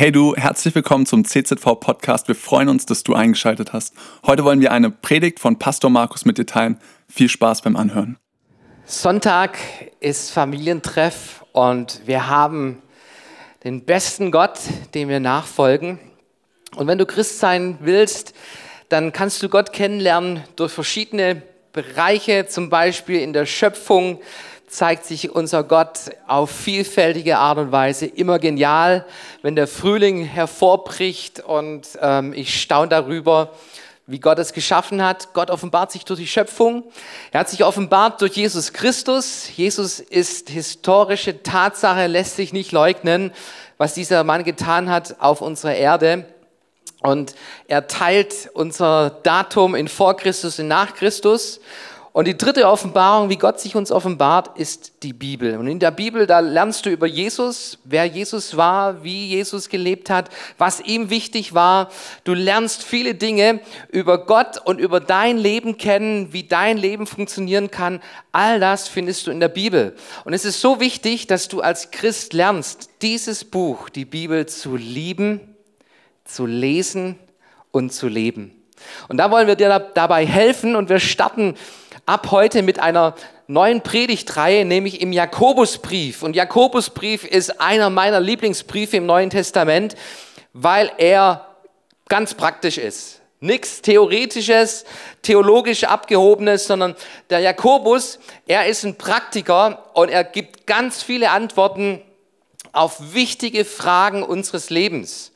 Hey du, herzlich willkommen zum CZV Podcast. Wir freuen uns, dass du eingeschaltet hast. Heute wollen wir eine Predigt von Pastor Markus mit dir teilen. Viel Spaß beim Anhören. Sonntag ist Familientreff und wir haben den besten Gott, dem wir nachfolgen. Und wenn du Christ sein willst, dann kannst du Gott kennenlernen durch verschiedene Bereiche, zum Beispiel in der Schöpfung, zeigt sich unser Gott auf vielfältige Art und Weise immer genial, wenn der Frühling hervorbricht und ähm, ich staune darüber, wie Gott es geschaffen hat. Gott offenbart sich durch die Schöpfung. Er hat sich offenbart durch Jesus Christus. Jesus ist historische Tatsache, lässt sich nicht leugnen, was dieser Mann getan hat auf unserer Erde. Und er teilt unser Datum in vor Christus und nach Christus. Und die dritte Offenbarung, wie Gott sich uns offenbart, ist die Bibel. Und in der Bibel, da lernst du über Jesus, wer Jesus war, wie Jesus gelebt hat, was ihm wichtig war. Du lernst viele Dinge über Gott und über dein Leben kennen, wie dein Leben funktionieren kann. All das findest du in der Bibel. Und es ist so wichtig, dass du als Christ lernst, dieses Buch, die Bibel, zu lieben, zu lesen und zu leben. Und da wollen wir dir dabei helfen und wir starten ab heute mit einer neuen Predigtreihe, nämlich im Jakobusbrief. Und Jakobusbrief ist einer meiner Lieblingsbriefe im Neuen Testament, weil er ganz praktisch ist. Nichts Theoretisches, theologisch Abgehobenes, sondern der Jakobus, er ist ein Praktiker und er gibt ganz viele Antworten auf wichtige Fragen unseres Lebens.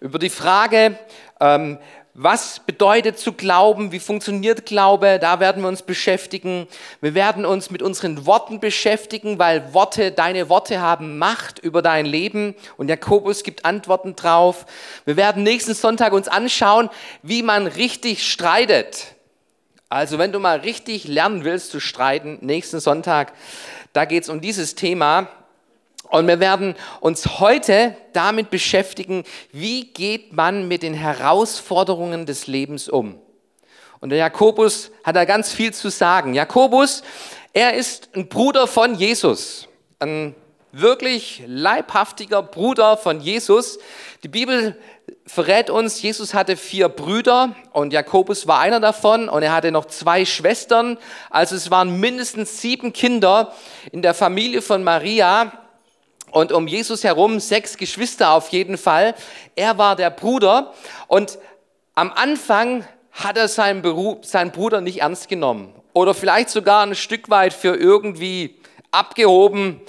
Über die Frage, ähm, was bedeutet zu glauben? Wie funktioniert Glaube? Da werden wir uns beschäftigen. Wir werden uns mit unseren Worten beschäftigen, weil Worte, deine Worte haben Macht über dein Leben und Jakobus gibt Antworten drauf. Wir werden nächsten Sonntag uns anschauen, wie man richtig streitet. Also wenn du mal richtig lernen willst zu streiten, nächsten Sonntag, da geht es um dieses Thema. Und wir werden uns heute damit beschäftigen, wie geht man mit den Herausforderungen des Lebens um. Und der Jakobus hat da ganz viel zu sagen. Jakobus, er ist ein Bruder von Jesus, ein wirklich leibhaftiger Bruder von Jesus. Die Bibel verrät uns, Jesus hatte vier Brüder und Jakobus war einer davon und er hatte noch zwei Schwestern. Also es waren mindestens sieben Kinder in der Familie von Maria und um Jesus herum sechs Geschwister auf jeden Fall. Er war der Bruder und am Anfang hat er seinen, Beruf, seinen Bruder nicht ernst genommen oder vielleicht sogar ein Stück weit für irgendwie abgehoben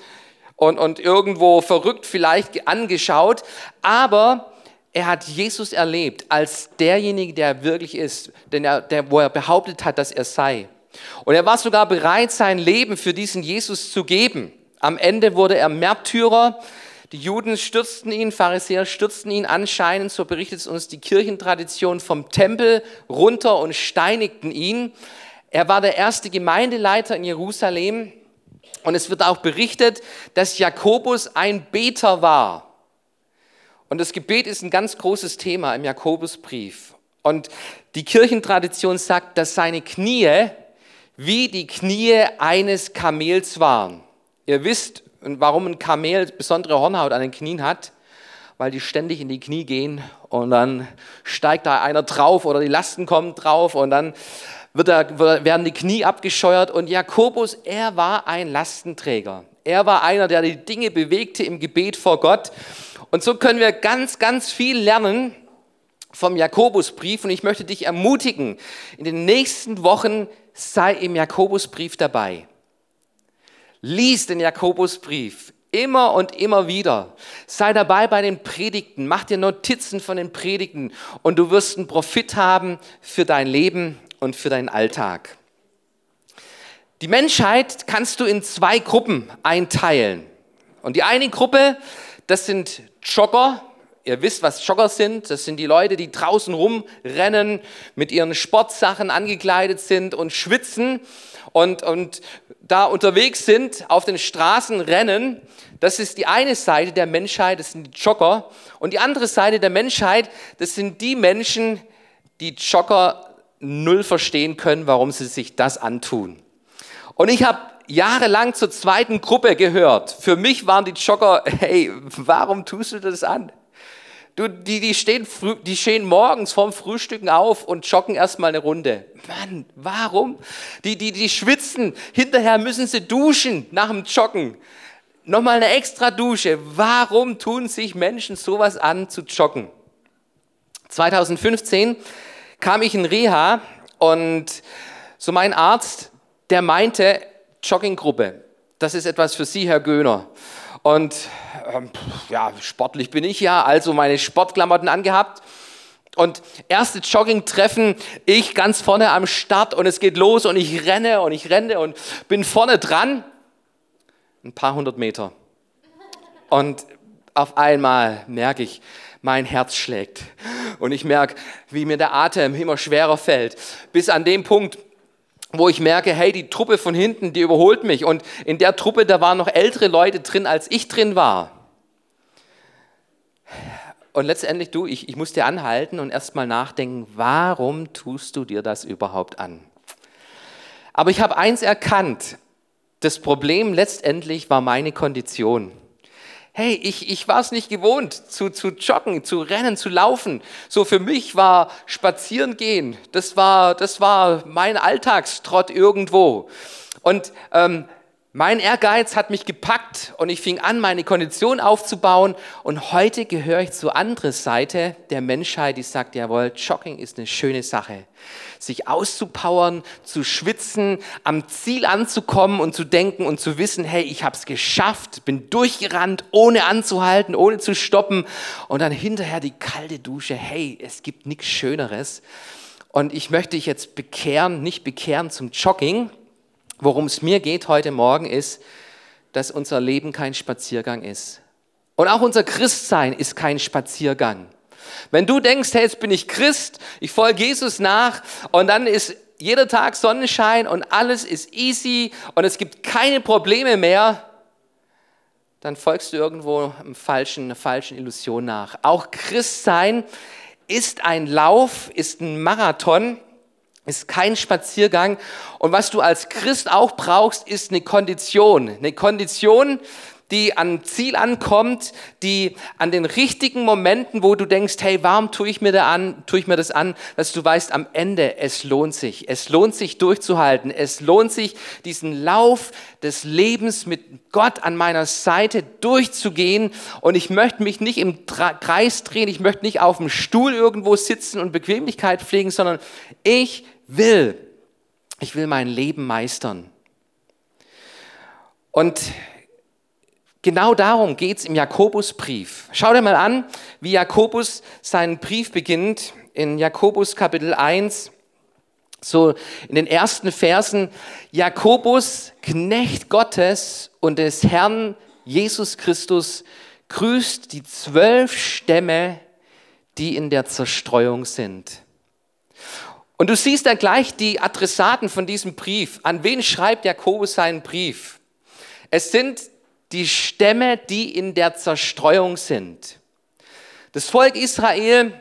und, und irgendwo verrückt vielleicht angeschaut. Aber er hat Jesus erlebt als derjenige, der er wirklich ist, denn er, der, wo er behauptet hat, dass er sei. Und er war sogar bereit, sein Leben für diesen Jesus zu geben. Am Ende wurde er Märtyrer. Die Juden stürzten ihn, Pharisäer stürzten ihn anscheinend, so berichtet es uns die Kirchentradition, vom Tempel runter und steinigten ihn. Er war der erste Gemeindeleiter in Jerusalem und es wird auch berichtet, dass Jakobus ein Beter war. Und das Gebet ist ein ganz großes Thema im Jakobusbrief. Und die Kirchentradition sagt, dass seine Knie wie die Knie eines Kamels waren. Ihr wisst, warum ein Kamel besondere Hornhaut an den Knien hat, weil die ständig in die Knie gehen und dann steigt da einer drauf oder die Lasten kommen drauf und dann wird er, werden die Knie abgescheuert und Jakobus, er war ein Lastenträger. Er war einer, der die Dinge bewegte im Gebet vor Gott. Und so können wir ganz, ganz viel lernen vom Jakobusbrief und ich möchte dich ermutigen, in den nächsten Wochen sei im Jakobusbrief dabei. Lies den Jakobusbrief immer und immer wieder. Sei dabei bei den Predigten, mach dir Notizen von den Predigten und du wirst einen Profit haben für dein Leben und für deinen Alltag. Die Menschheit kannst du in zwei Gruppen einteilen. Und die eine Gruppe, das sind Jogger. Ihr wisst, was Jogger sind. Das sind die Leute, die draußen rumrennen, mit ihren Sportsachen angekleidet sind und schwitzen und, und da unterwegs sind, auf den Straßen rennen, das ist die eine Seite der Menschheit, das sind die Jogger. Und die andere Seite der Menschheit, das sind die Menschen, die Jogger null verstehen können, warum sie sich das antun. Und ich habe jahrelang zur zweiten Gruppe gehört. Für mich waren die Jogger, hey, warum tust du das an? Du, die, die, stehen früh, die stehen morgens vorm Frühstücken auf und joggen erstmal eine Runde. Mann, warum? Die, die, die schwitzen. Hinterher müssen sie duschen nach dem Joggen. Nochmal eine extra Dusche. Warum tun sich Menschen sowas an zu joggen? 2015 kam ich in Reha und so mein Arzt, der meinte, Jogginggruppe, das ist etwas für Sie, Herr Göhner. Und ähm, ja, sportlich bin ich ja, also meine Sportklamotten angehabt. Und erste Jogging-Treffen, ich ganz vorne am Start und es geht los und ich renne und ich renne und bin vorne dran. Ein paar hundert Meter. Und auf einmal merke ich, mein Herz schlägt. Und ich merke, wie mir der Atem immer schwerer fällt. Bis an dem Punkt, wo ich merke, hey, die Truppe von hinten, die überholt mich. Und in der Truppe, da waren noch ältere Leute drin, als ich drin war. Und letztendlich, du, ich, ich musste anhalten und erstmal nachdenken, warum tust du dir das überhaupt an? Aber ich habe eins erkannt, das Problem letztendlich war meine Kondition hey, ich, ich war es nicht gewohnt, zu, zu joggen, zu rennen, zu laufen. So für mich war Spazieren gehen, das war, das war mein Alltagstrott irgendwo. Und ähm, mein Ehrgeiz hat mich gepackt und ich fing an, meine Kondition aufzubauen. Und heute gehöre ich zur anderen Seite der Menschheit, die sagt, jawohl, Jogging ist eine schöne Sache. Sich auszupowern, zu schwitzen, am Ziel anzukommen und zu denken und zu wissen, hey, ich habe es geschafft, bin durchgerannt, ohne anzuhalten, ohne zu stoppen. Und dann hinterher die kalte Dusche, hey, es gibt nichts Schöneres. Und ich möchte dich jetzt bekehren, nicht bekehren zum Jogging, Worum es mir geht heute Morgen ist, dass unser Leben kein Spaziergang ist. Und auch unser Christsein ist kein Spaziergang. Wenn du denkst, hey, jetzt bin ich Christ, ich folge Jesus nach und dann ist jeder Tag Sonnenschein und alles ist easy und es gibt keine Probleme mehr, dann folgst du irgendwo einem falschen, einer falschen Illusion nach. Auch Christsein ist ein Lauf, ist ein Marathon ist kein Spaziergang. Und was du als Christ auch brauchst, ist eine Kondition. Eine Kondition, die am Ziel ankommt, die an den richtigen Momenten, wo du denkst, hey, warum tue ich mir da an, tue ich mir das an, dass du weißt, am Ende, es lohnt sich. Es lohnt sich durchzuhalten. Es lohnt sich, diesen Lauf des Lebens mit Gott an meiner Seite durchzugehen. Und ich möchte mich nicht im Kreis drehen. Ich möchte nicht auf dem Stuhl irgendwo sitzen und Bequemlichkeit pflegen, sondern ich will. Ich will mein Leben meistern. Und genau darum geht es im Jakobusbrief. Schau dir mal an, wie Jakobus seinen Brief beginnt in Jakobus Kapitel 1. So in den ersten Versen, Jakobus, Knecht Gottes und des Herrn Jesus Christus, grüßt die zwölf Stämme, die in der Zerstreuung sind. Und du siehst dann gleich die Adressaten von diesem Brief. An wen schreibt Jakobus seinen Brief? Es sind die Stämme, die in der Zerstreuung sind. Das Volk Israel,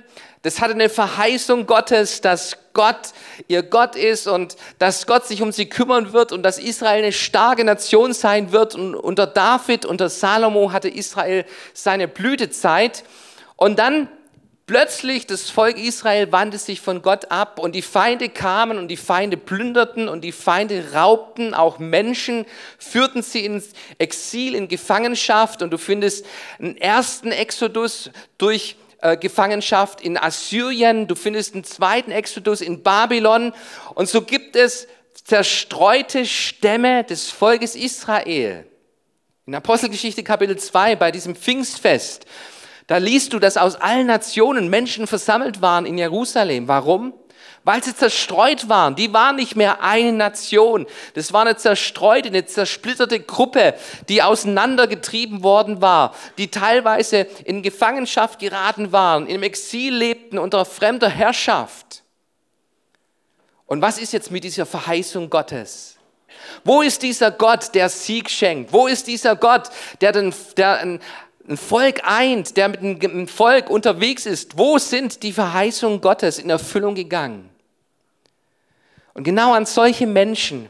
das hatte eine Verheißung Gottes, dass Gott ihr Gott ist und dass Gott sich um sie kümmern wird und dass Israel eine starke Nation sein wird. Und unter David, unter Salomo hatte Israel seine Blütezeit. Und dann Plötzlich das Volk Israel wandte sich von Gott ab und die Feinde kamen und die Feinde plünderten und die Feinde raubten auch Menschen, führten sie ins Exil, in Gefangenschaft. Und du findest einen ersten Exodus durch äh, Gefangenschaft in Assyrien, du findest einen zweiten Exodus in Babylon. Und so gibt es zerstreute Stämme des Volkes Israel. In Apostelgeschichte Kapitel 2 bei diesem Pfingstfest da liest du, dass aus allen Nationen Menschen versammelt waren in Jerusalem. Warum? Weil sie zerstreut waren. Die waren nicht mehr eine Nation. Das war eine zerstreute, eine zersplitterte Gruppe, die auseinandergetrieben worden war, die teilweise in Gefangenschaft geraten waren, im Exil lebten unter fremder Herrschaft. Und was ist jetzt mit dieser Verheißung Gottes? Wo ist dieser Gott, der Sieg schenkt? Wo ist dieser Gott, der, den, der ein, ein Volk eint, der mit einem Volk unterwegs ist. Wo sind die Verheißungen Gottes in Erfüllung gegangen? Und genau an solche Menschen,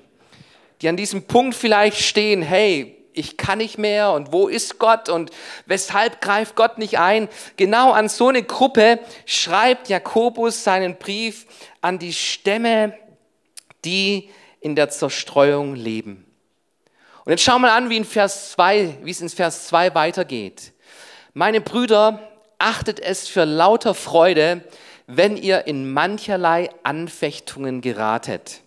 die an diesem Punkt vielleicht stehen, hey, ich kann nicht mehr und wo ist Gott und weshalb greift Gott nicht ein? Genau an so eine Gruppe schreibt Jakobus seinen Brief an die Stämme, die in der Zerstreuung leben. Und jetzt schauen wir an, wie in Vers 2, wie es in Vers 2 weitergeht. Meine Brüder, achtet es für lauter Freude, wenn ihr in mancherlei Anfechtungen geratet.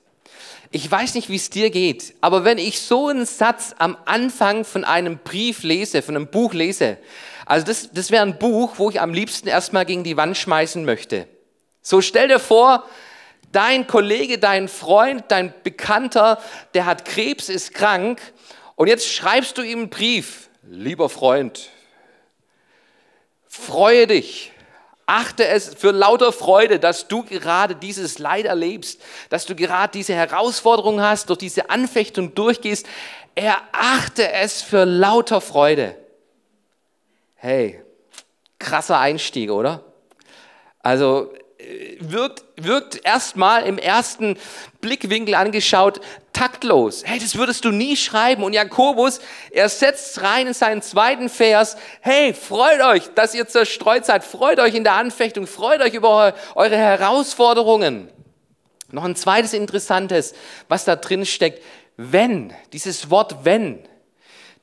Ich weiß nicht, wie es dir geht, aber wenn ich so einen Satz am Anfang von einem Brief lese, von einem Buch lese, also das, das wäre ein Buch, wo ich am liebsten erstmal gegen die Wand schmeißen möchte. So stell dir vor, dein Kollege, dein Freund, dein Bekannter, der hat Krebs, ist krank und jetzt schreibst du ihm einen Brief. Lieber Freund, freue dich, Achte es für lauter Freude, dass du gerade dieses Leid erlebst, dass du gerade diese Herausforderung hast, durch diese Anfechtung durchgehst. Erachte es für lauter Freude. Hey, krasser Einstieg, oder? Also wirkt, wirkt erstmal im ersten Blickwinkel angeschaut taktlos. Hey, das würdest du nie schreiben. Und Jakobus, er setzt rein in seinen zweiten Vers. Hey, freut euch, dass ihr zerstreut seid. Freut euch in der Anfechtung. Freut euch über eure Herausforderungen. Noch ein zweites Interessantes, was da drin steckt. Wenn, dieses Wort wenn.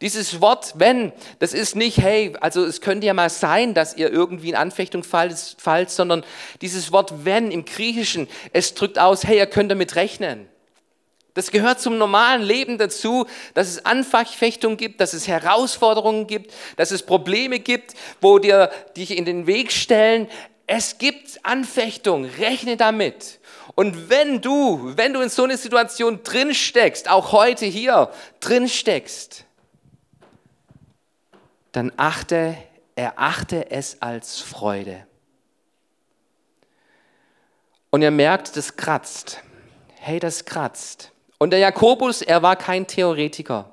Dieses Wort wenn, das ist nicht, hey, also es könnte ja mal sein, dass ihr irgendwie in Anfechtung fallt, sondern dieses Wort wenn im Griechischen, es drückt aus, hey, ihr könnt damit rechnen. Das gehört zum normalen Leben dazu, dass es Anfechtung gibt, dass es Herausforderungen gibt, dass es Probleme gibt, wo dir dich in den Weg stellen. Es gibt Anfechtung, rechne damit. Und wenn du, wenn du in so eine Situation drin steckst, auch heute hier drin steckst, dann achte, erachte es als Freude. Und ihr merkt, das kratzt. Hey, das kratzt. Und der Jakobus, er war kein Theoretiker.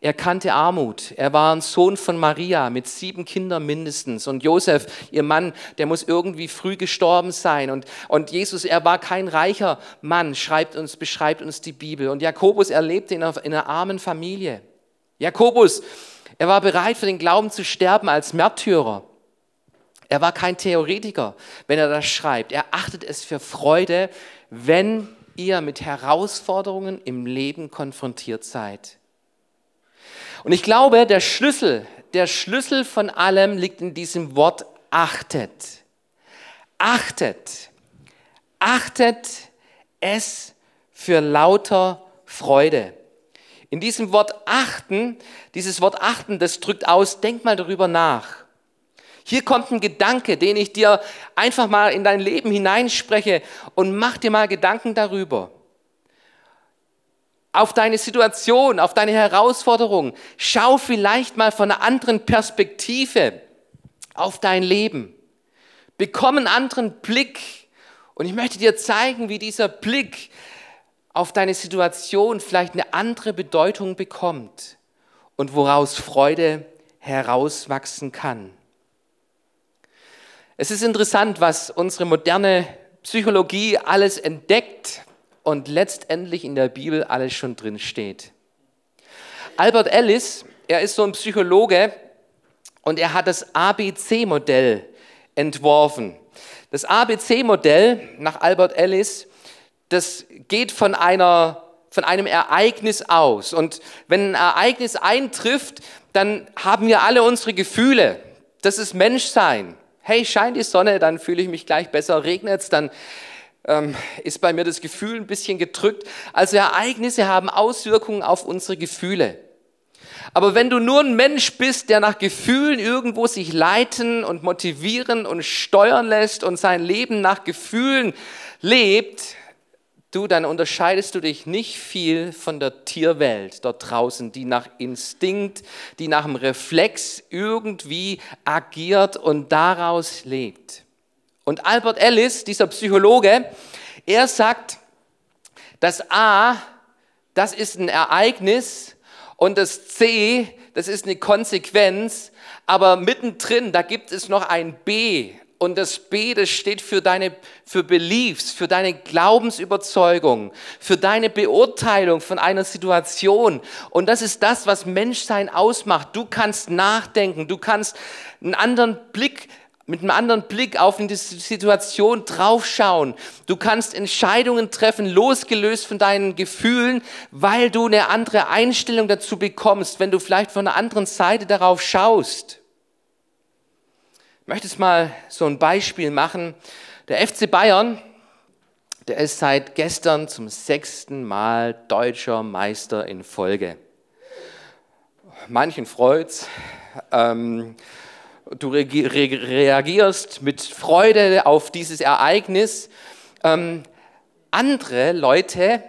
Er kannte Armut. Er war ein Sohn von Maria mit sieben Kindern mindestens. Und Josef, ihr Mann, der muss irgendwie früh gestorben sein. Und, und Jesus, er war kein reicher Mann, schreibt uns, beschreibt uns die Bibel. Und Jakobus, er lebte in einer, in einer armen Familie. Jakobus, er war bereit, für den Glauben zu sterben als Märtyrer. Er war kein Theoretiker, wenn er das schreibt. Er achtet es für Freude, wenn ihr mit Herausforderungen im Leben konfrontiert seid. Und ich glaube, der Schlüssel, der Schlüssel von allem liegt in diesem Wort achtet. Achtet. Achtet es für lauter Freude. In diesem Wort achten, dieses Wort achten, das drückt aus, denk mal darüber nach. Hier kommt ein Gedanke, den ich dir einfach mal in dein Leben hineinspreche und mach dir mal Gedanken darüber. Auf deine Situation, auf deine Herausforderung. Schau vielleicht mal von einer anderen Perspektive auf dein Leben. Bekomm einen anderen Blick. Und ich möchte dir zeigen, wie dieser Blick auf deine Situation vielleicht eine andere Bedeutung bekommt und woraus Freude herauswachsen kann. Es ist interessant, was unsere moderne Psychologie alles entdeckt und letztendlich in der Bibel alles schon drin steht. Albert Ellis, er ist so ein Psychologe und er hat das ABC-Modell entworfen. Das ABC-Modell nach Albert Ellis das geht von, einer, von einem Ereignis aus. Und wenn ein Ereignis eintrifft, dann haben wir alle unsere Gefühle. Das ist Menschsein. Hey, scheint die Sonne, dann fühle ich mich gleich besser. Regnet es, dann ähm, ist bei mir das Gefühl ein bisschen gedrückt. Also Ereignisse haben Auswirkungen auf unsere Gefühle. Aber wenn du nur ein Mensch bist, der nach Gefühlen irgendwo sich leiten und motivieren und steuern lässt und sein Leben nach Gefühlen lebt, du, dann unterscheidest du dich nicht viel von der Tierwelt dort draußen, die nach Instinkt, die nach dem Reflex irgendwie agiert und daraus lebt. Und Albert Ellis, dieser Psychologe, er sagt, das A, das ist ein Ereignis und das C, das ist eine Konsequenz, aber mittendrin, da gibt es noch ein B Und das B, das steht für deine, für Beliefs, für deine Glaubensüberzeugung, für deine Beurteilung von einer Situation. Und das ist das, was Menschsein ausmacht. Du kannst nachdenken, du kannst einen anderen Blick mit einem anderen Blick auf die Situation draufschauen. Du kannst Entscheidungen treffen, losgelöst von deinen Gefühlen, weil du eine andere Einstellung dazu bekommst, wenn du vielleicht von einer anderen Seite darauf schaust. Ich möchte es mal so ein Beispiel machen. Der FC Bayern, der ist seit gestern zum sechsten Mal deutscher Meister in Folge. Manchen freut's. Ähm, du reagierst mit Freude auf dieses Ereignis. Ähm, andere Leute,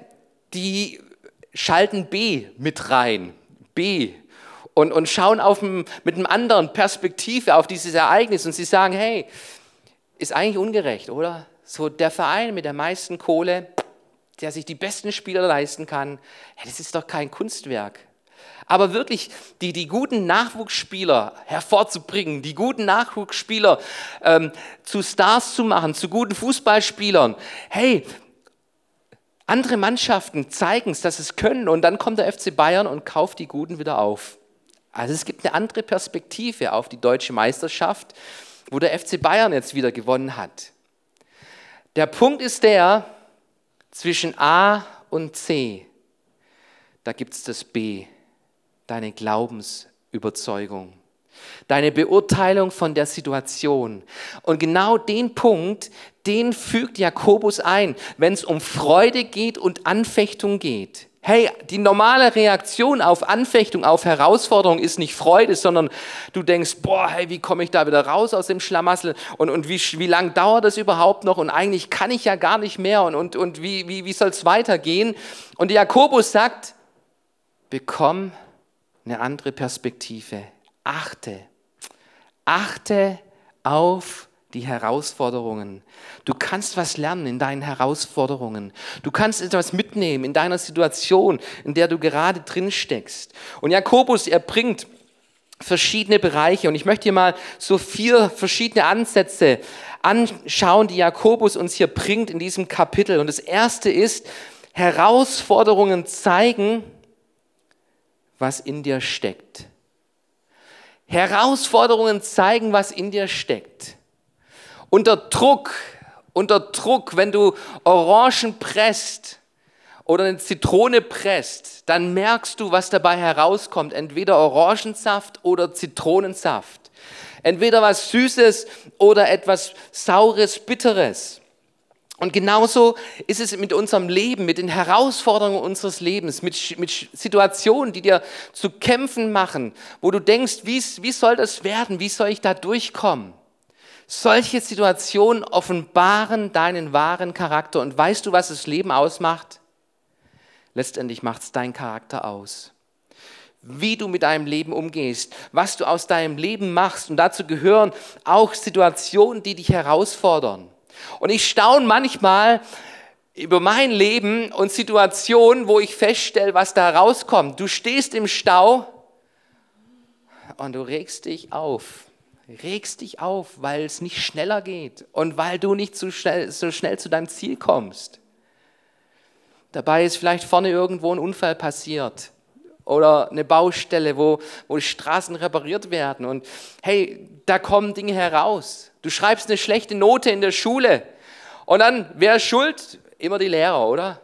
die schalten B mit rein. B. Und, und schauen auf ein, mit einem anderen Perspektive auf dieses Ereignis und sie sagen, hey, ist eigentlich ungerecht, oder? So der Verein mit der meisten Kohle, der sich die besten Spieler leisten kann, hey, das ist doch kein Kunstwerk. Aber wirklich die, die guten Nachwuchsspieler hervorzubringen, die guten Nachwuchsspieler ähm, zu Stars zu machen, zu guten Fußballspielern. Hey, andere Mannschaften zeigen es, dass es können und dann kommt der FC Bayern und kauft die Guten wieder auf. Also es gibt eine andere Perspektive auf die deutsche Meisterschaft, wo der FC Bayern jetzt wieder gewonnen hat. Der Punkt ist der, zwischen A und C, da gibt es das B deine Glaubensüberzeugung, deine Beurteilung von der Situation. Und genau den Punkt, den fügt Jakobus ein, wenn es um Freude geht und Anfechtung geht. Hey, die normale Reaktion auf Anfechtung, auf Herausforderung ist nicht Freude, sondern du denkst, boah, hey, wie komme ich da wieder raus aus dem Schlamassel und, und wie, wie lang dauert das überhaupt noch und eigentlich kann ich ja gar nicht mehr und, und, und wie, wie, wie soll es weitergehen? Und Jakobus sagt, bekomm eine andere Perspektive. Achte, achte auf die Herausforderungen. Du kannst was lernen in deinen Herausforderungen. Du kannst etwas mitnehmen in deiner Situation, in der du gerade drin steckst. Und Jakobus, er bringt verschiedene Bereiche und ich möchte hier mal so vier verschiedene Ansätze anschauen, die Jakobus uns hier bringt in diesem Kapitel. Und das erste ist, Herausforderungen zeigen, was in dir steckt. Herausforderungen zeigen, was in dir steckt. Unter Druck, unter Druck, wenn du Orangen presst oder eine Zitrone presst, dann merkst du, was dabei herauskommt. Entweder Orangensaft oder Zitronensaft. Entweder was Süßes oder etwas Saures, Bitteres. Und genauso ist es mit unserem Leben, mit den Herausforderungen unseres Lebens, mit, mit Situationen, die dir zu kämpfen machen, wo du denkst, wie, wie soll das werden, wie soll ich da durchkommen? Solche Situationen offenbaren deinen wahren Charakter. Und weißt du, was das Leben ausmacht? Letztendlich macht es deinen Charakter aus. Wie du mit deinem Leben umgehst, was du aus deinem Leben machst. Und dazu gehören auch Situationen, die dich herausfordern. Und ich staune manchmal über mein Leben und Situationen, wo ich feststelle, was da rauskommt. Du stehst im Stau und du regst dich auf. Regst dich auf, weil es nicht schneller geht und weil du nicht so schnell, so schnell zu deinem Ziel kommst. Dabei ist vielleicht vorne irgendwo ein Unfall passiert oder eine Baustelle, wo, wo Straßen repariert werden. Und hey, da kommen Dinge heraus. Du schreibst eine schlechte Note in der Schule. Und dann, wer ist schuld? Immer die Lehrer, oder?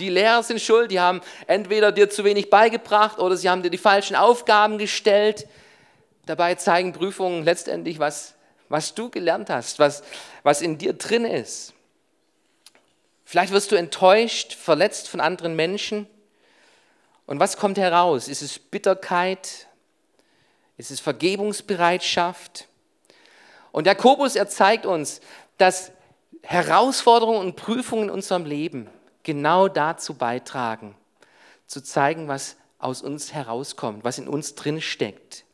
Die Lehrer sind schuld, die haben entweder dir zu wenig beigebracht oder sie haben dir die falschen Aufgaben gestellt. Dabei zeigen Prüfungen letztendlich, was, was du gelernt hast, was, was in dir drin ist. Vielleicht wirst du enttäuscht, verletzt von anderen Menschen. Und was kommt heraus? Ist es Bitterkeit? Ist es Vergebungsbereitschaft? Und Jakobus, er zeigt uns, dass Herausforderungen und Prüfungen in unserem Leben genau dazu beitragen, zu zeigen, was aus uns herauskommt, was in uns drin steckt.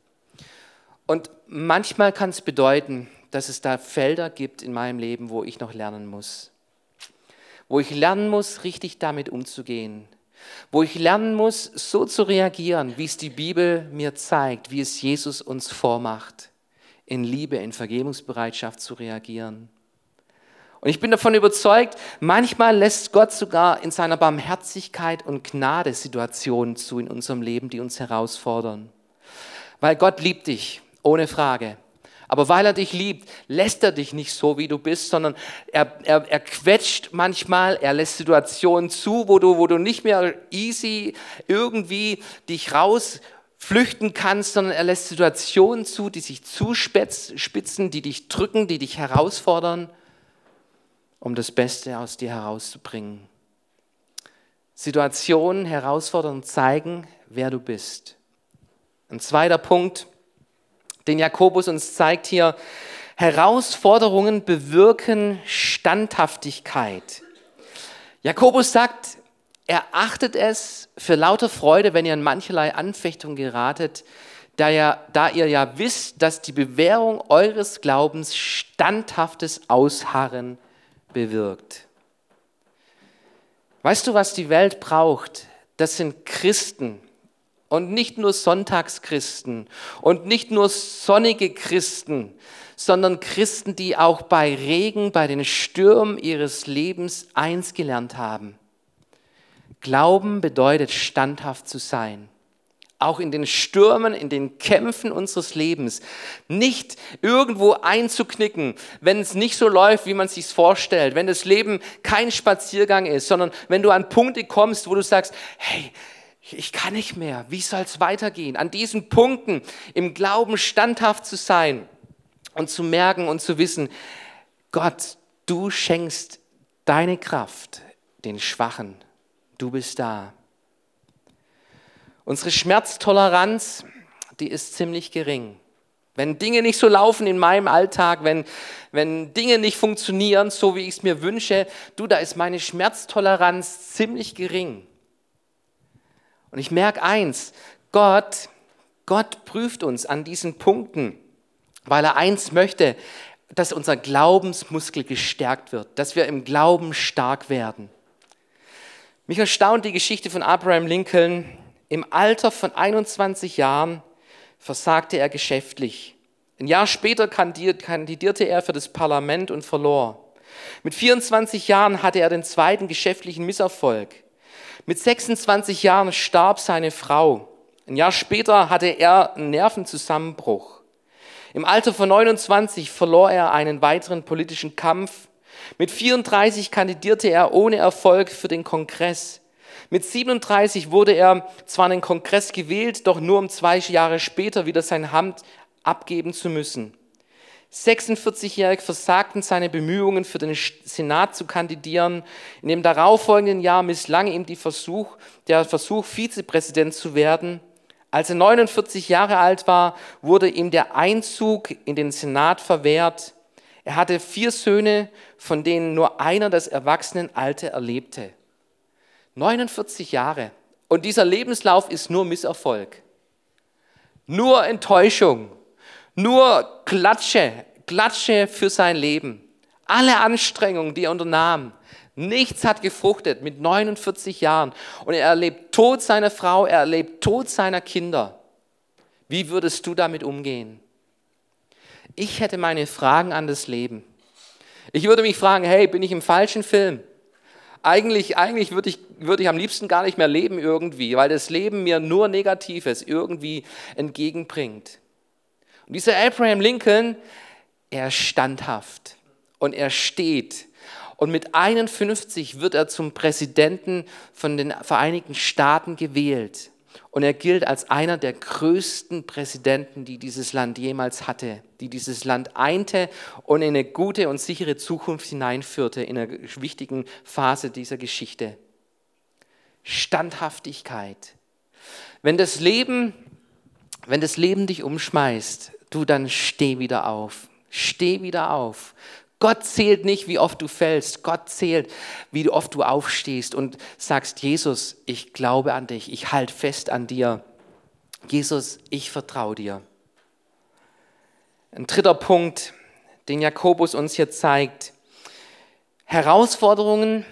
Und manchmal kann es bedeuten, dass es da Felder gibt in meinem Leben, wo ich noch lernen muss. Wo ich lernen muss, richtig damit umzugehen wo ich lernen muss, so zu reagieren, wie es die Bibel mir zeigt, wie es Jesus uns vormacht. in Liebe, in Vergebungsbereitschaft zu reagieren. Und ich bin davon überzeugt, manchmal lässt Gott sogar in seiner Barmherzigkeit und Gnade Situationen zu in unserem Leben, die uns herausfordern. Weil Gott liebt dich, ohne Frage. Aber weil er dich liebt, lässt er dich nicht so, wie du bist, sondern er, er, er quetscht manchmal, er lässt Situationen zu, wo du, wo du nicht mehr easy irgendwie dich rausflüchten kannst, sondern er lässt Situationen zu, die sich zuspitzen, die dich drücken, die dich herausfordern, um das Beste aus dir herauszubringen. Situationen herausfordern und zeigen, wer du bist. Ein zweiter Punkt, den Jakobus uns zeigt hier, Herausforderungen bewirken Standhaftigkeit. Jakobus sagt, er achtet es für lauter Freude, wenn ihr in mancherlei Anfechtung geratet, da ihr, da ihr ja wisst, dass die Bewährung eures Glaubens standhaftes Ausharren bewirkt. Weißt du, was die Welt braucht? Das sind Christen, und nicht nur Sonntagschristen und nicht nur sonnige Christen, sondern Christen, die auch bei Regen, bei den Stürmen ihres Lebens eins gelernt haben. Glauben bedeutet standhaft zu sein. Auch in den Stürmen, in den Kämpfen unseres Lebens. Nicht irgendwo einzuknicken, wenn es nicht so läuft, wie man es sich vorstellt. Wenn das Leben kein Spaziergang ist, sondern wenn du an Punkte kommst, wo du sagst, hey, ich kann nicht mehr, wie soll es weitergehen? An diesen Punkten im Glauben standhaft zu sein und zu merken und zu wissen, Gott, du schenkst deine Kraft den Schwachen, du bist da. Unsere Schmerztoleranz, die ist ziemlich gering. Wenn Dinge nicht so laufen in meinem Alltag, wenn, wenn Dinge nicht funktionieren, so wie ich es mir wünsche, du, da ist meine Schmerztoleranz ziemlich gering. Und ich merke eins, Gott, Gott prüft uns an diesen Punkten, weil er eins möchte, dass unser Glaubensmuskel gestärkt wird, dass wir im Glauben stark werden. Mich erstaunt die Geschichte von Abraham Lincoln. Im Alter von 21 Jahren versagte er geschäftlich. Ein Jahr später kandidierte er für das Parlament und verlor. Mit 24 Jahren hatte er den zweiten geschäftlichen Misserfolg. Mit 26 Jahren starb seine Frau. Ein Jahr später hatte er einen Nervenzusammenbruch. Im Alter von 29 verlor er einen weiteren politischen Kampf. Mit 34 kandidierte er ohne Erfolg für den Kongress. Mit 37 wurde er zwar in den Kongress gewählt, doch nur um zwei Jahre später wieder sein Amt abgeben zu müssen. 46-jährig versagten seine Bemühungen, für den Senat zu kandidieren. In dem darauffolgenden Jahr misslang ihm Versuch, der Versuch, Vizepräsident zu werden. Als er 49 Jahre alt war, wurde ihm der Einzug in den Senat verwehrt. Er hatte vier Söhne, von denen nur einer das Erwachsenenalter erlebte. 49 Jahre. Und dieser Lebenslauf ist nur Misserfolg. Nur Enttäuschung. Nur Klatsche, Klatsche für sein Leben. Alle Anstrengungen, die er unternahm, nichts hat gefruchtet mit 49 Jahren. Und er erlebt Tod seiner Frau, er erlebt Tod seiner Kinder. Wie würdest du damit umgehen? Ich hätte meine Fragen an das Leben. Ich würde mich fragen, hey, bin ich im falschen Film? Eigentlich, eigentlich würde ich, würde ich am liebsten gar nicht mehr leben irgendwie, weil das Leben mir nur Negatives irgendwie entgegenbringt. Und dieser Abraham Lincoln, er ist standhaft und er steht. Und mit 51 wird er zum Präsidenten von den Vereinigten Staaten gewählt. Und er gilt als einer der größten Präsidenten, die dieses Land jemals hatte, die dieses Land einte und in eine gute und sichere Zukunft hineinführte, in einer wichtigen Phase dieser Geschichte. Standhaftigkeit. Wenn das Leben, wenn das Leben dich umschmeißt, du dann steh wieder auf. Steh wieder auf. Gott zählt nicht, wie oft du fällst. Gott zählt, wie oft du aufstehst und sagst, Jesus, ich glaube an dich. Ich halte fest an dir. Jesus, ich vertraue dir. Ein dritter Punkt, den Jakobus uns hier zeigt. Herausforderungen,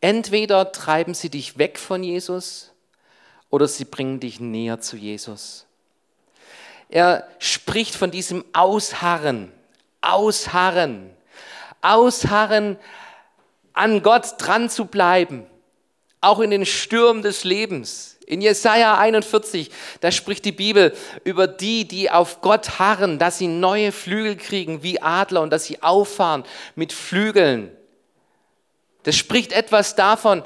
entweder treiben sie dich weg von Jesus oder sie bringen dich näher zu Jesus. Er spricht von diesem Ausharren, Ausharren, Ausharren, an Gott dran zu bleiben, auch in den Stürmen des Lebens. In Jesaja 41, da spricht die Bibel über die, die auf Gott harren, dass sie neue Flügel kriegen wie Adler und dass sie auffahren mit Flügeln. Das spricht etwas davon,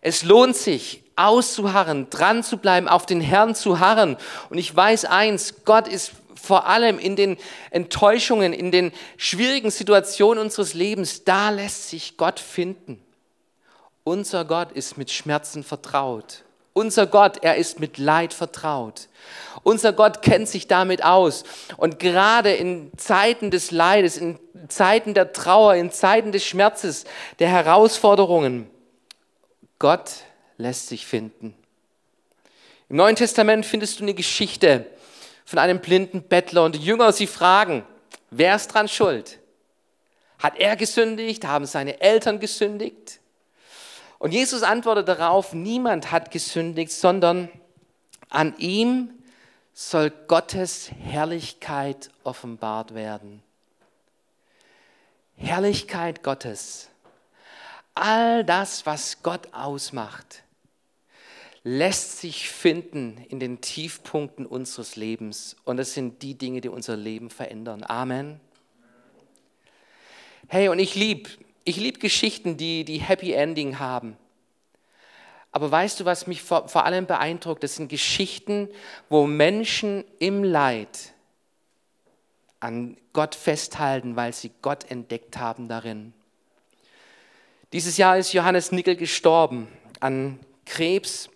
es lohnt sich, auszuharren, dran zu bleiben, auf den Herrn zu harren. Und ich weiß eins, Gott ist vor allem in den Enttäuschungen, in den schwierigen Situationen unseres Lebens, da lässt sich Gott finden. Unser Gott ist mit Schmerzen vertraut. Unser Gott, er ist mit Leid vertraut. Unser Gott kennt sich damit aus. Und gerade in Zeiten des Leides, in Zeiten der Trauer, in Zeiten des Schmerzes, der Herausforderungen, Gott lässt sich finden. Im Neuen Testament findest du eine Geschichte von einem blinden Bettler und die Jünger, sie fragen, wer ist dran schuld? Hat er gesündigt? Haben seine Eltern gesündigt? Und Jesus antwortet darauf, niemand hat gesündigt, sondern an ihm soll Gottes Herrlichkeit offenbart werden. Herrlichkeit Gottes. All das, was Gott ausmacht, lässt sich finden in den Tiefpunkten unseres Lebens. Und das sind die Dinge, die unser Leben verändern. Amen. Hey, und ich liebe ich liebe Geschichten, die, die Happy Ending haben. Aber weißt du, was mich vor, vor allem beeindruckt? Das sind Geschichten, wo Menschen im Leid an Gott festhalten, weil sie Gott entdeckt haben darin. Dieses Jahr ist Johannes Nickel gestorben an Krebs.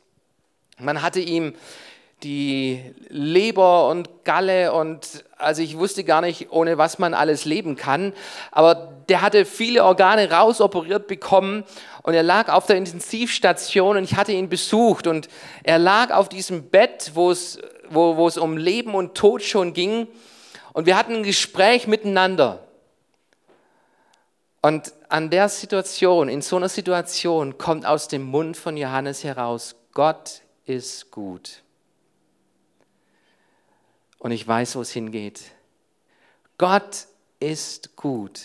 Man hatte ihm die Leber und Galle und also ich wusste gar nicht, ohne was man alles leben kann. Aber der hatte viele Organe rausoperiert bekommen und er lag auf der Intensivstation und ich hatte ihn besucht und er lag auf diesem Bett, wo es, wo, wo es um Leben und Tod schon ging und wir hatten ein Gespräch miteinander. Und an der Situation, in so einer Situation kommt aus dem Mund von Johannes heraus, Gott ist gut und ich weiß, wo es hingeht. Gott ist gut.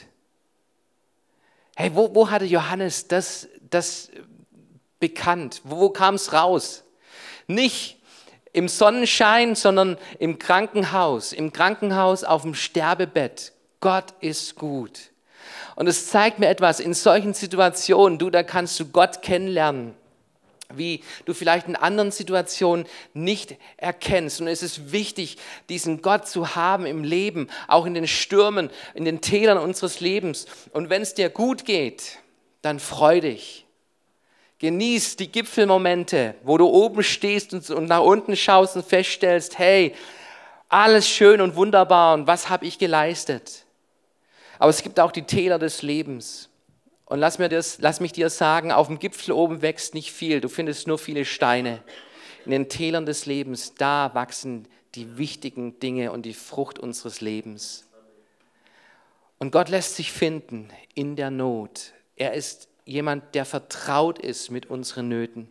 Hey, wo, wo hatte Johannes das, das bekannt? Wo, wo kam es raus? Nicht im Sonnenschein, sondern im Krankenhaus, im Krankenhaus auf dem Sterbebett. Gott ist gut. Und es zeigt mir etwas, in solchen Situationen, du, da kannst du Gott kennenlernen wie du vielleicht in anderen Situationen nicht erkennst. Und es ist wichtig, diesen Gott zu haben im Leben, auch in den Stürmen, in den Tälern unseres Lebens. Und wenn es dir gut geht, dann freu dich. Genieß die Gipfelmomente, wo du oben stehst und nach unten schaust und feststellst, hey, alles schön und wunderbar und was habe ich geleistet? Aber es gibt auch die Täler des Lebens. Und lass, mir das, lass mich dir sagen, auf dem Gipfel oben wächst nicht viel, du findest nur viele Steine. In den Tälern des Lebens, da wachsen die wichtigen Dinge und die Frucht unseres Lebens. Und Gott lässt sich finden in der Not. Er ist jemand, der vertraut ist mit unseren Nöten,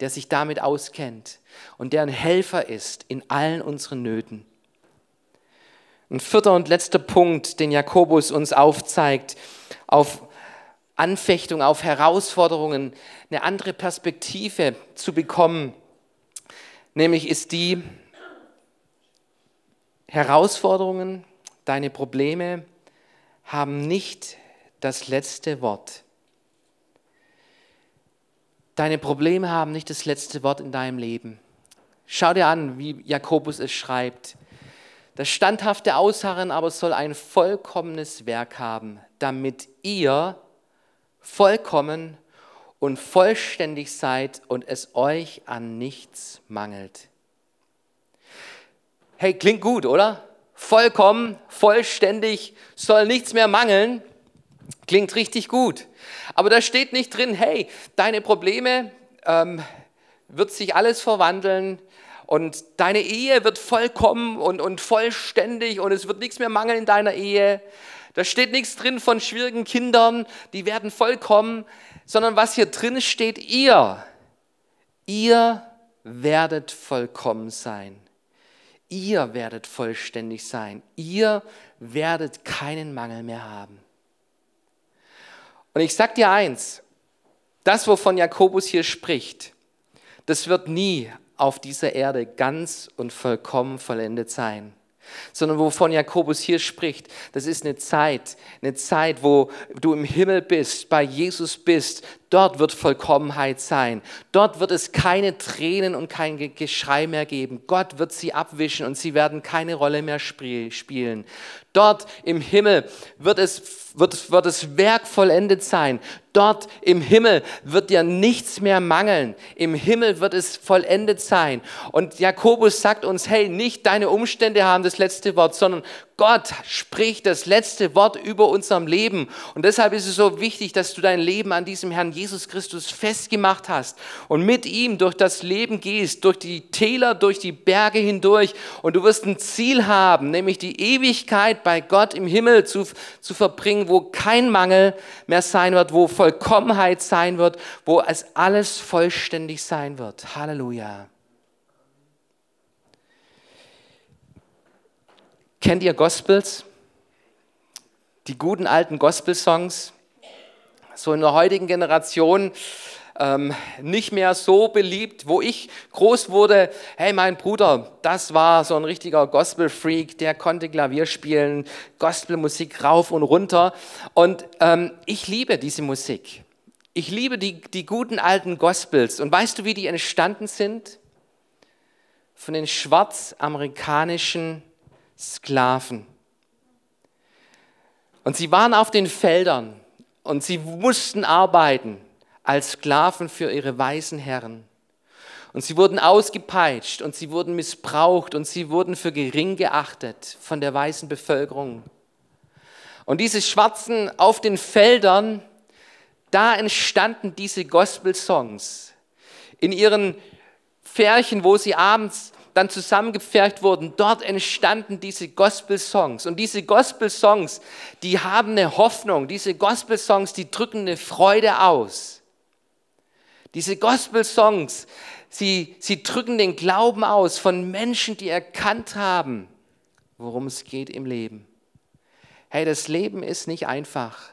der sich damit auskennt und der ein Helfer ist in allen unseren Nöten. Ein vierter und letzter Punkt, den Jakobus uns aufzeigt, auf Anfechtung, auf Herausforderungen eine andere Perspektive zu bekommen. Nämlich ist die Herausforderungen, deine Probleme haben nicht das letzte Wort. Deine Probleme haben nicht das letzte Wort in deinem Leben. Schau dir an, wie Jakobus es schreibt. Das standhafte Ausharren aber soll ein vollkommenes Werk haben, damit ihr vollkommen und vollständig seid und es euch an nichts mangelt. Hey, klingt gut, oder? Vollkommen, vollständig, soll nichts mehr mangeln. Klingt richtig gut. Aber da steht nicht drin, hey, deine Probleme ähm, wird sich alles verwandeln und deine Ehe wird vollkommen und, und vollständig und es wird nichts mehr mangeln in deiner Ehe. Da steht nichts drin von schwierigen Kindern, die werden vollkommen, sondern was hier drin steht, ihr, ihr werdet vollkommen sein. ihr werdet vollständig sein. Ihr werdet keinen Mangel mehr haben. Und ich sage dir eins, das, wovon Jakobus hier spricht, das wird nie auf dieser Erde ganz und vollkommen vollendet sein. Sondern wovon Jakobus hier spricht, das ist eine Zeit, eine Zeit, wo du im Himmel bist, bei Jesus bist, Dort wird Vollkommenheit sein. Dort wird es keine Tränen und kein Geschrei mehr geben. Gott wird sie abwischen und sie werden keine Rolle mehr spielen. Dort im Himmel wird es, wird, wird das Werk vollendet sein. Dort im Himmel wird dir nichts mehr mangeln. Im Himmel wird es vollendet sein. Und Jakobus sagt uns, hey, nicht deine Umstände haben das letzte Wort, sondern Gott spricht das letzte Wort über unserem Leben. Und deshalb ist es so wichtig, dass du dein Leben an diesem Herrn Jesus Christus festgemacht hast und mit ihm durch das Leben gehst, durch die Täler, durch die Berge hindurch. Und du wirst ein Ziel haben, nämlich die Ewigkeit bei Gott im Himmel zu, zu verbringen, wo kein Mangel mehr sein wird, wo Vollkommenheit sein wird, wo es alles vollständig sein wird. Halleluja. Kennt ihr Gospels? Die guten alten Gospel-Songs? So in der heutigen Generation ähm, nicht mehr so beliebt. Wo ich groß wurde, hey, mein Bruder, das war so ein richtiger Gospel-Freak, der konnte Klavier spielen, Gospelmusik rauf und runter. Und ähm, ich liebe diese Musik. Ich liebe die, die guten alten Gospels. Und weißt du, wie die entstanden sind? Von den schwarzamerikanischen Sklaven. Und sie waren auf den Feldern und sie mussten arbeiten als Sklaven für ihre weißen Herren. Und sie wurden ausgepeitscht und sie wurden missbraucht und sie wurden für gering geachtet von der weißen Bevölkerung. Und diese Schwarzen auf den Feldern, da entstanden diese Gospel-Songs. In ihren Färchen, wo sie abends dann zusammengepfercht wurden, dort entstanden diese Gospel-Songs. Und diese Gospel-Songs, die haben eine Hoffnung. Diese Gospel-Songs, die drücken eine Freude aus. Diese Gospel-Songs, sie, sie drücken den Glauben aus von Menschen, die erkannt haben, worum es geht im Leben. Hey, das Leben ist nicht einfach.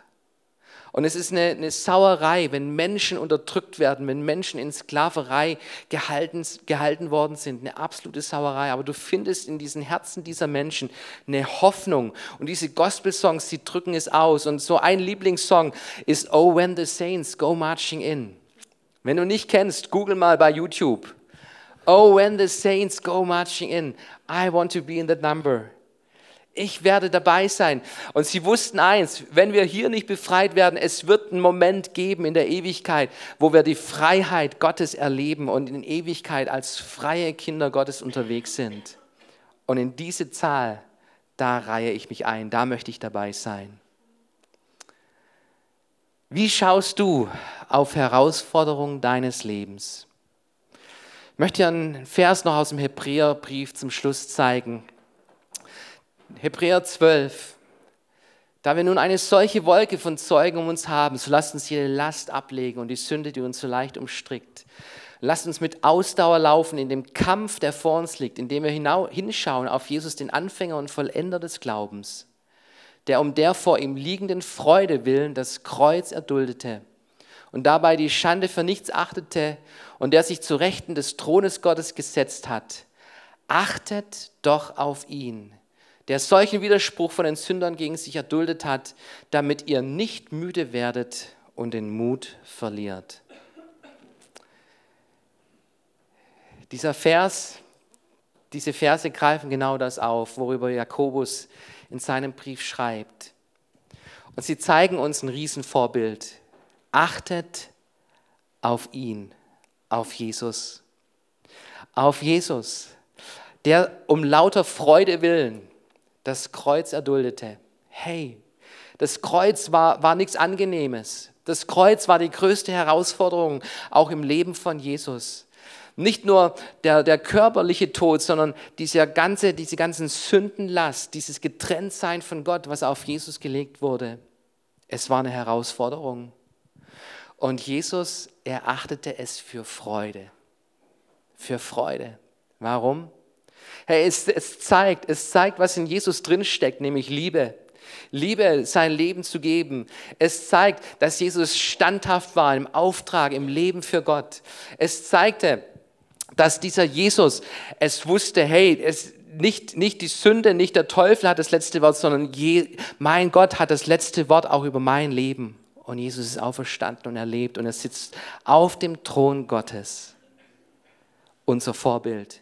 Und es ist eine, eine, Sauerei, wenn Menschen unterdrückt werden, wenn Menschen in Sklaverei gehalten, gehalten worden sind. Eine absolute Sauerei. Aber du findest in diesen Herzen dieser Menschen eine Hoffnung. Und diese Gospel-Songs, die drücken es aus. Und so ein Lieblingssong ist Oh, when the saints go marching in. Wenn du nicht kennst, google mal bei YouTube. Oh, when the saints go marching in. I want to be in that number ich werde dabei sein. Und sie wussten eins, wenn wir hier nicht befreit werden, es wird einen Moment geben in der Ewigkeit, wo wir die Freiheit Gottes erleben und in Ewigkeit als freie Kinder Gottes unterwegs sind. Und in diese Zahl, da reihe ich mich ein, da möchte ich dabei sein. Wie schaust du auf Herausforderungen deines Lebens? Ich möchte dir einen Vers noch aus dem Hebräerbrief zum Schluss zeigen. Hebräer 12. Da wir nun eine solche Wolke von Zeugen um uns haben, so lasst uns jede Last ablegen und die Sünde, die uns so leicht umstrickt. Lasst uns mit Ausdauer laufen in dem Kampf, der vor uns liegt, indem wir hinschauen auf Jesus, den Anfänger und Vollender des Glaubens, der um der vor ihm liegenden Freude willen das Kreuz erduldete und dabei die Schande für nichts achtete und der sich zu Rechten des Thrones Gottes gesetzt hat. Achtet doch auf ihn der solchen Widerspruch von den Sündern gegen sich erduldet hat, damit ihr nicht müde werdet und den Mut verliert. Dieser Vers, diese Verse greifen genau das auf, worüber Jakobus in seinem Brief schreibt. Und sie zeigen uns ein Riesenvorbild. Achtet auf ihn, auf Jesus. Auf Jesus, der um lauter Freude willen das Kreuz erduldete. Hey, das Kreuz war, war nichts Angenehmes. Das Kreuz war die größte Herausforderung auch im Leben von Jesus. Nicht nur der, der körperliche Tod, sondern diese ganze, diese ganzen Sündenlast, dieses Getrenntsein von Gott, was auf Jesus gelegt wurde. Es war eine Herausforderung. Und Jesus erachtete es für Freude. Für Freude. Warum? Hey, es, es zeigt, es zeigt, was in Jesus drinsteckt, nämlich Liebe. Liebe, sein Leben zu geben. Es zeigt, dass Jesus standhaft war im Auftrag, im Leben für Gott. Es zeigte, dass dieser Jesus es wusste, hey, es, nicht, nicht die Sünde, nicht der Teufel hat das letzte Wort, sondern je, mein Gott hat das letzte Wort auch über mein Leben. Und Jesus ist auferstanden und er lebt und er sitzt auf dem Thron Gottes. Unser Vorbild.